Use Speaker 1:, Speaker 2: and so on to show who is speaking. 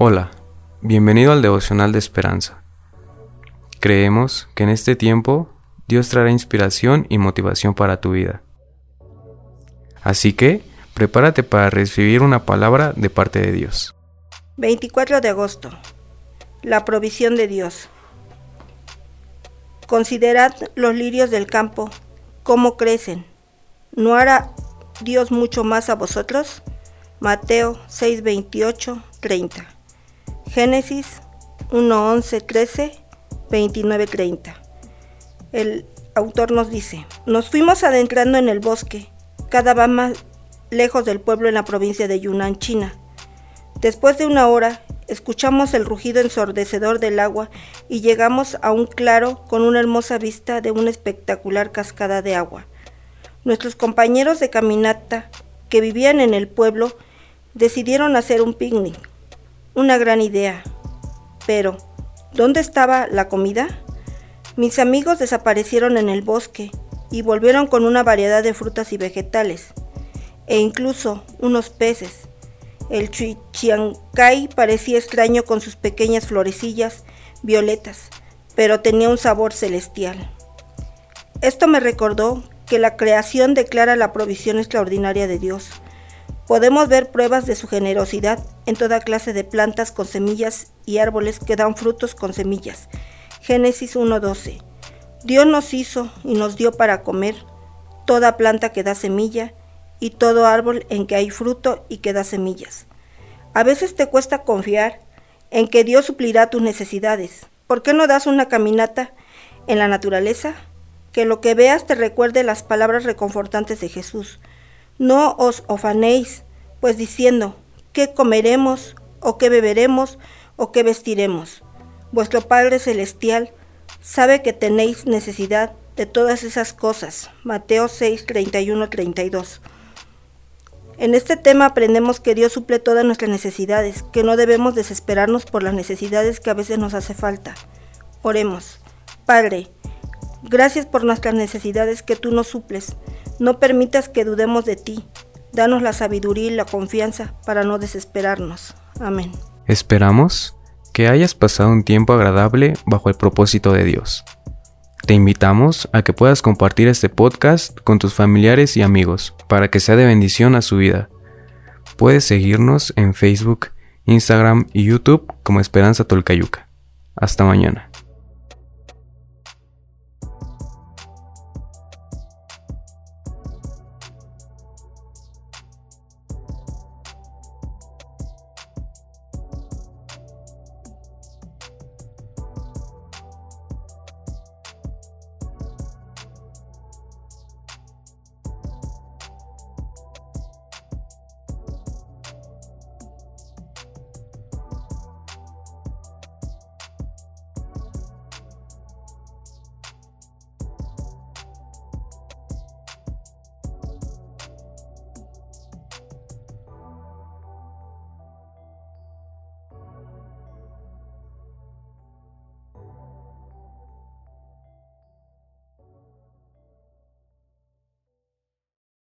Speaker 1: Hola, bienvenido al devocional de esperanza. Creemos que en este tiempo Dios traerá inspiración y motivación para tu vida. Así que, prepárate para recibir una palabra de parte de Dios.
Speaker 2: 24 de agosto. La provisión de Dios. Considerad los lirios del campo, cómo crecen. ¿No hará Dios mucho más a vosotros? Mateo 6, 28, 30. Génesis 1, 11, 13, 29, 30. El autor nos dice, nos fuimos adentrando en el bosque, cada vez más lejos del pueblo en la provincia de Yunnan, China. Después de una hora, escuchamos el rugido ensordecedor del agua y llegamos a un claro con una hermosa vista de una espectacular cascada de agua. Nuestros compañeros de caminata que vivían en el pueblo decidieron hacer un picnic. Una gran idea. Pero, ¿dónde estaba la comida? Mis amigos desaparecieron en el bosque y volvieron con una variedad de frutas y vegetales, e incluso unos peces. El chiancay parecía extraño con sus pequeñas florecillas violetas, pero tenía un sabor celestial. Esto me recordó que la creación declara la provisión extraordinaria de Dios. Podemos ver pruebas de su generosidad en toda clase de plantas con semillas y árboles que dan frutos con semillas. Génesis 1.12. Dios nos hizo y nos dio para comer toda planta que da semilla y todo árbol en que hay fruto y que da semillas. A veces te cuesta confiar en que Dios suplirá tus necesidades. ¿Por qué no das una caminata en la naturaleza? que lo que veas te recuerde las palabras reconfortantes de Jesús. No os ofanéis, pues diciendo, ¿qué comeremos, o qué beberemos, o qué vestiremos? Vuestro Padre Celestial sabe que tenéis necesidad de todas esas cosas. Mateo 6, 31, 32. En este tema aprendemos que Dios suple todas nuestras necesidades, que no debemos desesperarnos por las necesidades que a veces nos hace falta. Oremos. Padre, Gracias por nuestras necesidades que tú nos suples. No permitas que dudemos de ti. Danos la sabiduría y la confianza para no desesperarnos. Amén.
Speaker 1: Esperamos que hayas pasado un tiempo agradable bajo el propósito de Dios. Te invitamos a que puedas compartir este podcast con tus familiares y amigos para que sea de bendición a su vida. Puedes seguirnos en Facebook, Instagram y YouTube como Esperanza Tolcayuca. Hasta mañana.